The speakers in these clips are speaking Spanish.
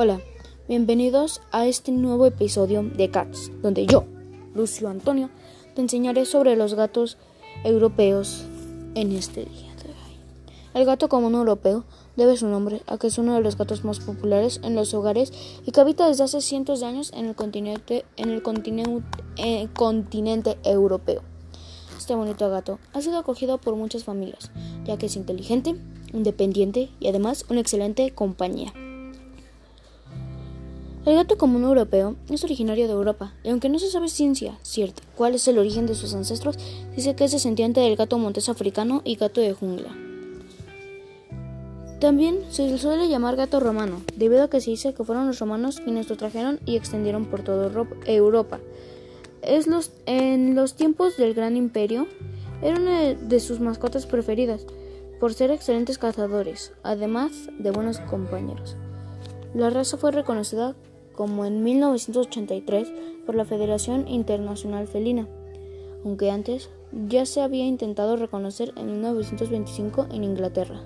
Hola, bienvenidos a este nuevo episodio de Cats, donde yo, Lucio Antonio, te enseñaré sobre los gatos europeos en este día de hoy. El gato común europeo debe su nombre a que es uno de los gatos más populares en los hogares y que habita desde hace cientos de años en el continente, en el continente, en el continente europeo. Este bonito gato ha sido acogido por muchas familias, ya que es inteligente, independiente y además una excelente compañía. El gato común europeo es originario de Europa, y aunque no se sabe ciencia cierta cuál es el origen de sus ancestros, dice que es descendiente del gato montés africano y gato de jungla. También se le suele llamar gato romano, debido a que se dice que fueron los romanos quienes lo trajeron y extendieron por toda Europa. Es los, en los tiempos del Gran Imperio, era una de sus mascotas preferidas, por ser excelentes cazadores, además de buenos compañeros. La raza fue reconocida como en 1983 por la Federación Internacional Felina, aunque antes ya se había intentado reconocer en 1925 en Inglaterra.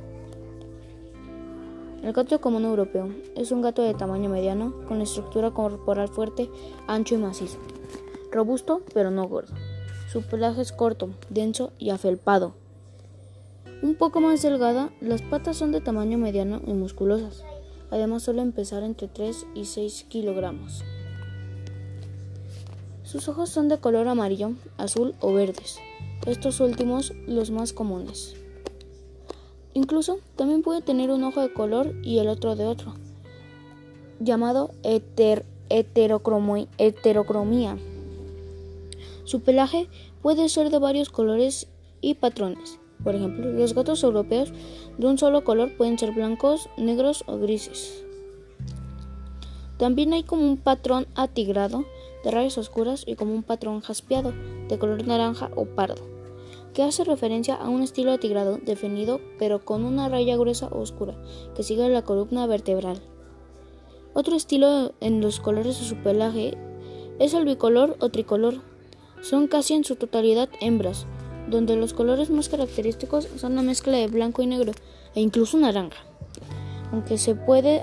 El gato común europeo es un gato de tamaño mediano, con estructura corporal fuerte, ancho y macizo, robusto pero no gordo. Su pelaje es corto, denso y afelpado. Un poco más delgada, las patas son de tamaño mediano y musculosas. Además suelen pesar entre 3 y 6 kilogramos. Sus ojos son de color amarillo, azul o verdes, estos últimos los más comunes. Incluso también puede tener un ojo de color y el otro de otro, llamado heterocromía. Su pelaje puede ser de varios colores y patrones. Por ejemplo, los gatos europeos de un solo color pueden ser blancos, negros o grises. También hay como un patrón atigrado de rayas oscuras y como un patrón jaspeado de color naranja o pardo, que hace referencia a un estilo atigrado definido pero con una raya gruesa o oscura que sigue la columna vertebral. Otro estilo en los colores de su pelaje es el bicolor o tricolor. Son casi en su totalidad hembras, donde los colores más característicos son la mezcla de blanco y negro e incluso naranja. Aunque se puede,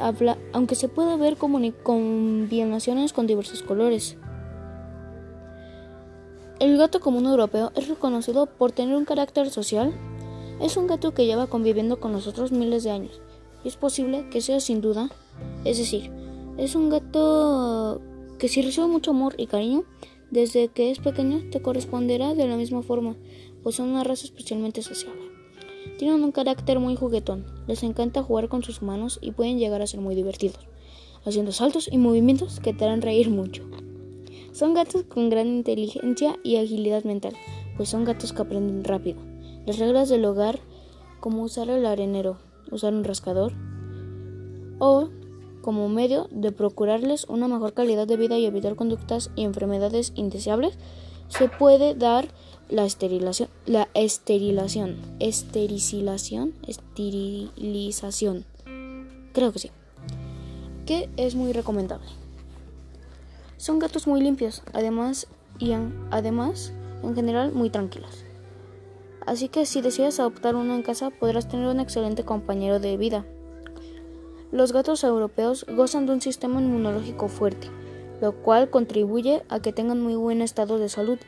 aunque se puede ver combinaciones con diversos colores. El gato común europeo es reconocido por tener un carácter social. Es un gato que lleva conviviendo con nosotros miles de años y es posible que sea sin duda, es decir, es un gato que si recibe mucho amor y cariño, desde que es pequeño te corresponderá de la misma forma, pues son una raza especialmente sociable. Tienen un carácter muy juguetón, les encanta jugar con sus manos y pueden llegar a ser muy divertidos, haciendo saltos y movimientos que te harán reír mucho. Son gatos con gran inteligencia y agilidad mental, pues son gatos que aprenden rápido. Las reglas del hogar, como usar el arenero, usar un rascador, o como medio de procurarles una mejor calidad de vida y evitar conductas y enfermedades indeseables, se puede dar la esterilización, la esterilización, esterilización, creo que sí, que es muy recomendable. Son gatos muy limpios, además y además en general muy tranquilos. Así que si decides adoptar uno en casa podrás tener un excelente compañero de vida. Los gatos europeos gozan de un sistema inmunológico fuerte, lo cual contribuye a que tengan muy buen estado de salud.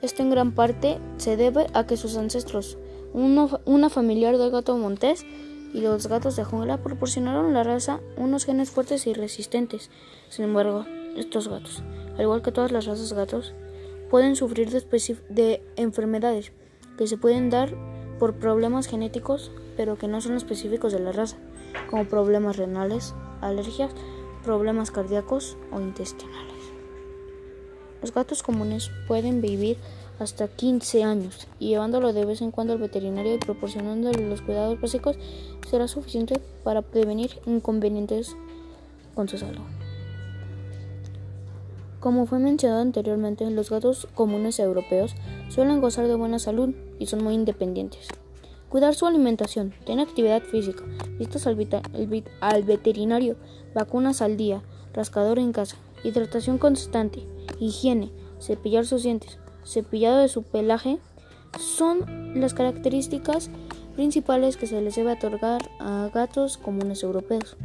Esto en gran parte se debe a que sus ancestros, una familiar del gato montés y los gatos de jungla, proporcionaron a la raza unos genes fuertes y resistentes. Sin embargo, estos gatos, al igual que todas las razas gatos, pueden sufrir de enfermedades que se pueden dar por problemas genéticos, pero que no son específicos de la raza como problemas renales, alergias, problemas cardíacos o intestinales. Los gatos comunes pueden vivir hasta 15 años y llevándolo de vez en cuando al veterinario y proporcionándole los cuidados básicos será suficiente para prevenir inconvenientes con su salud. Como fue mencionado anteriormente, los gatos comunes europeos suelen gozar de buena salud y son muy independientes. Cuidar su alimentación, tener actividad física, al, al veterinario, vacunas al día, rascador en casa, hidratación constante, higiene, cepillar sus dientes, cepillado de su pelaje, son las características principales que se les debe otorgar a gatos comunes europeos.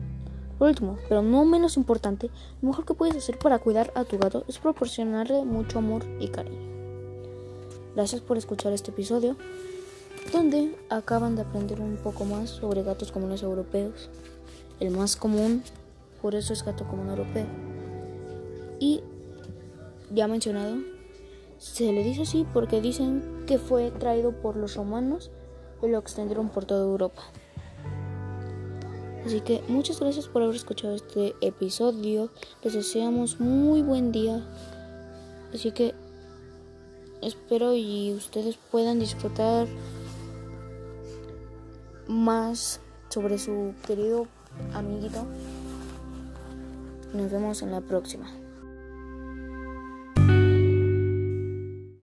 Por último, pero no menos importante, lo mejor que puedes hacer para cuidar a tu gato es proporcionarle mucho amor y cariño. Gracias por escuchar este episodio, donde acaban de aprender un poco más sobre gatos comunes europeos. El más común, por eso es gato común europeo. Y ya mencionado, se le dice así porque dicen que fue traído por los romanos y lo extendieron por toda Europa. Así que muchas gracias por haber escuchado este episodio. Les deseamos muy buen día. Así que espero y ustedes puedan disfrutar más sobre su querido amiguito. Nos vemos en la próxima.